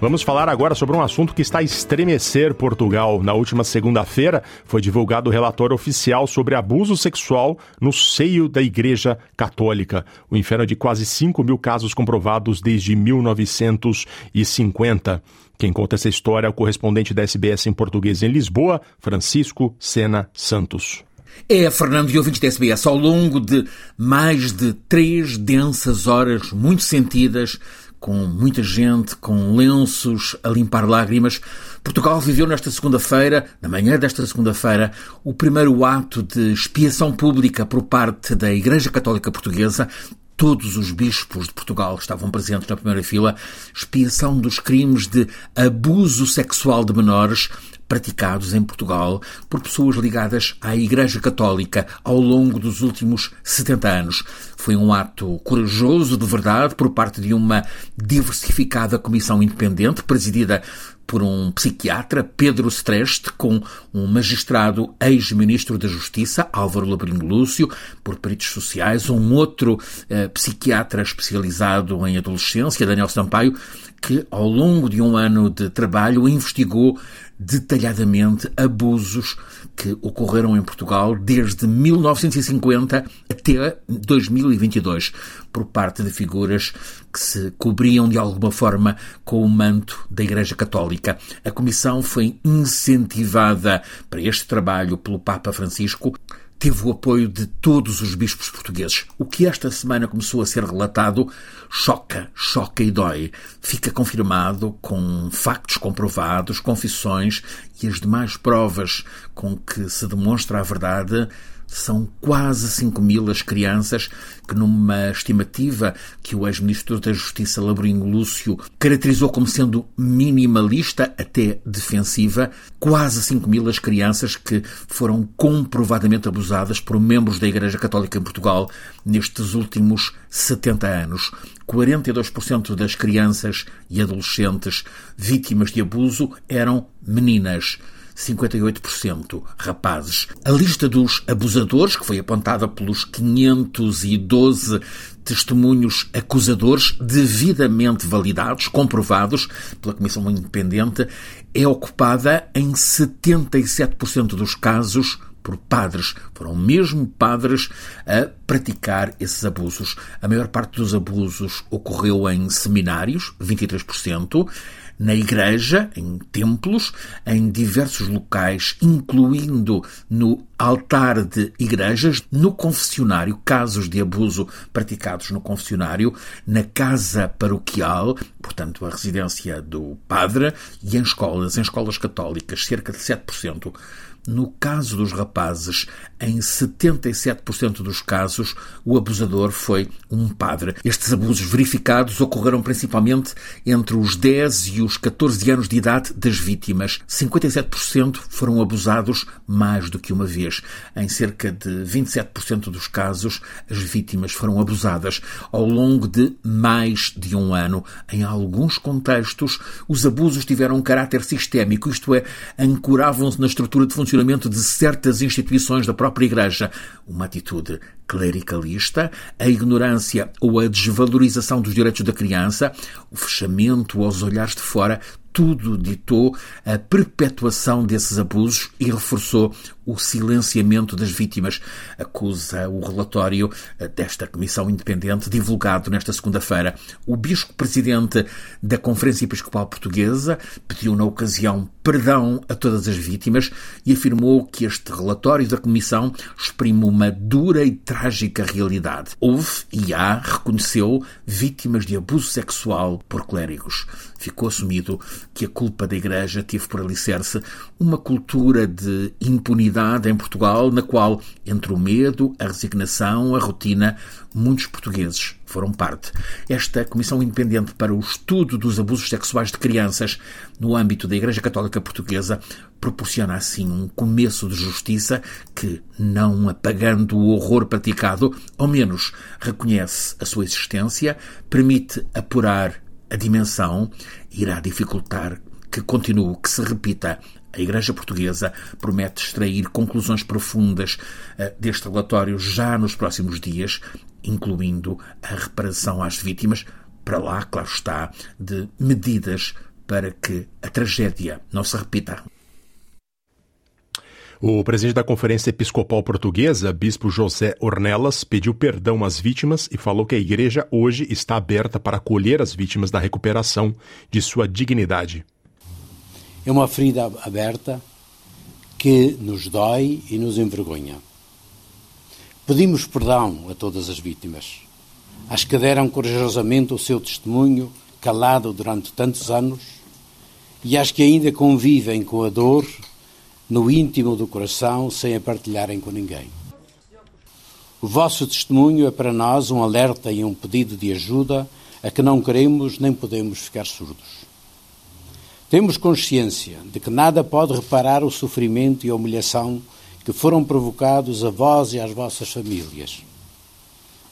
Vamos falar agora sobre um assunto que está a estremecer Portugal. Na última segunda-feira foi divulgado o relatório oficial sobre abuso sexual no seio da Igreja Católica. O inferno de quase 5 mil casos comprovados desde 1950. Quem conta essa história é o correspondente da SBS em português em Lisboa, Francisco Sena Santos. É, Fernando e ouvintes da SBS, ao longo de mais de três densas horas muito sentidas, com muita gente, com lenços a limpar lágrimas, Portugal viveu nesta segunda-feira, na manhã desta segunda-feira, o primeiro ato de expiação pública por parte da Igreja Católica Portuguesa. Todos os bispos de Portugal estavam presentes na primeira fila, expiação dos crimes de abuso sexual de menores praticados em Portugal por pessoas ligadas à Igreja Católica ao longo dos últimos 70 anos. Foi um ato corajoso, de verdade, por parte de uma diversificada comissão independente, presidida por um psiquiatra, Pedro Streste, com um magistrado ex-ministro da Justiça, Álvaro Labrinho Lúcio, por peritos sociais, um outro eh, psiquiatra especializado em adolescência, Daniel Sampaio, que ao longo de um ano de trabalho investigou detalhadamente abusos que ocorreram em Portugal desde 1950 até 2022 por parte de figuras que se cobriam de alguma forma com o manto da Igreja Católica. A comissão foi incentivada para este trabalho pelo Papa Francisco teve o apoio de todos os bispos portugueses. O que esta semana começou a ser relatado choca, choca e dói. Fica confirmado com factos comprovados, confissões e as demais provas com que se demonstra a verdade são quase 5 mil as crianças que, numa estimativa que o ex-ministro da Justiça, Labrinho Lúcio, caracterizou como sendo minimalista até defensiva, quase 5 mil as crianças que foram comprovadamente abusadas por membros da Igreja Católica em Portugal nestes últimos 70 anos. 42% das crianças e adolescentes vítimas de abuso eram meninas. 58% rapazes. A lista dos abusadores, que foi apontada pelos 512 testemunhos acusadores devidamente validados, comprovados pela Comissão Independente, é ocupada em 77% dos casos por padres. Foram mesmo padres a praticar esses abusos. A maior parte dos abusos ocorreu em seminários, 23%, na igreja, em templos, em diversos locais, incluindo no altar de igrejas, no confessionário, casos de abuso praticados no confessionário, na casa paroquial, portanto a residência do padre, e em escolas, em escolas católicas, cerca de 7%. No caso dos rapazes, em 77% dos casos, o abusador foi um padre. Estes abusos verificados ocorreram principalmente entre os 10 e os 14 anos de idade das vítimas. 57% foram abusados mais do que uma vez. Em cerca de 27% dos casos, as vítimas foram abusadas ao longo de mais de um ano. Em alguns contextos, os abusos tiveram um caráter sistémico, isto é, ancoravam-se na estrutura de funcionamento funcionamento de certas instituições da própria Igreja, uma atitude clericalista, a ignorância ou a desvalorização dos direitos da criança, o fechamento aos olhares de fora, tudo ditou a perpetuação desses abusos e reforçou o silenciamento das vítimas, acusa o relatório desta comissão independente divulgado nesta segunda-feira. O bispo presidente da Conferência Episcopal Portuguesa pediu na ocasião perdão a todas as vítimas e afirmou que este relatório da comissão exprime uma dura e trágica realidade. Houve e há, reconheceu, vítimas de abuso sexual por clérigos. Ficou assumido que a culpa da Igreja teve por alicerce uma cultura de impunidade em Portugal, na qual, entre o medo, a resignação, a rotina, muitos portugueses foram parte. Esta Comissão Independente para o Estudo dos Abusos Sexuais de Crianças no âmbito da Igreja Católica Portuguesa proporciona assim um começo de justiça que, não apagando o horror praticado, ao menos reconhece a sua existência, permite apurar a dimensão, irá dificultar que continue, que se repita A Igreja Portuguesa promete extrair conclusões profundas uh, deste relatório já nos próximos dias, incluindo a reparação às vítimas, para lá, claro está, de medidas para que a tragédia não se repita. O presidente da Conferência Episcopal Portuguesa, Bispo José Ornelas, pediu perdão às vítimas e falou que a igreja hoje está aberta para acolher as vítimas da recuperação de sua dignidade. É uma ferida aberta que nos dói e nos envergonha. Pedimos perdão a todas as vítimas, às que deram corajosamente o seu testemunho, calado durante tantos anos, e às que ainda convivem com a dor no íntimo do coração sem a partilharem com ninguém. O vosso testemunho é para nós um alerta e um pedido de ajuda a que não queremos nem podemos ficar surdos. Temos consciência de que nada pode reparar o sofrimento e a humilhação que foram provocados a vós e às vossas famílias.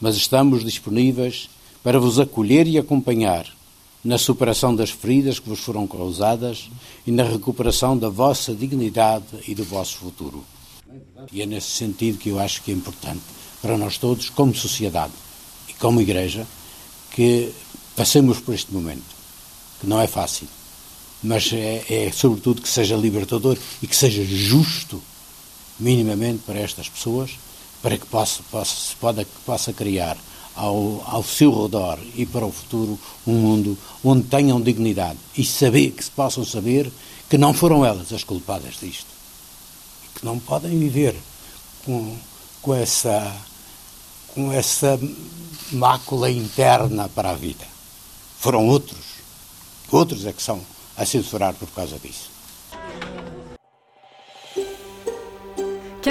Mas estamos disponíveis para vos acolher e acompanhar na superação das feridas que vos foram causadas e na recuperação da vossa dignidade e do vosso futuro. E é nesse sentido que eu acho que é importante para nós todos, como sociedade e como Igreja, que passemos por este momento, que não é fácil, mas é, é sobretudo que seja libertador e que seja justo, minimamente, para estas pessoas, para que possa, possa, se possa, possa criar ao, ao seu redor e para o futuro um mundo onde tenham dignidade e saber que se possam saber que não foram elas as culpadas disto e que não podem viver com, com essa com essa mácula interna para a vida. Foram outros. Outros é que são a censurar por causa disso.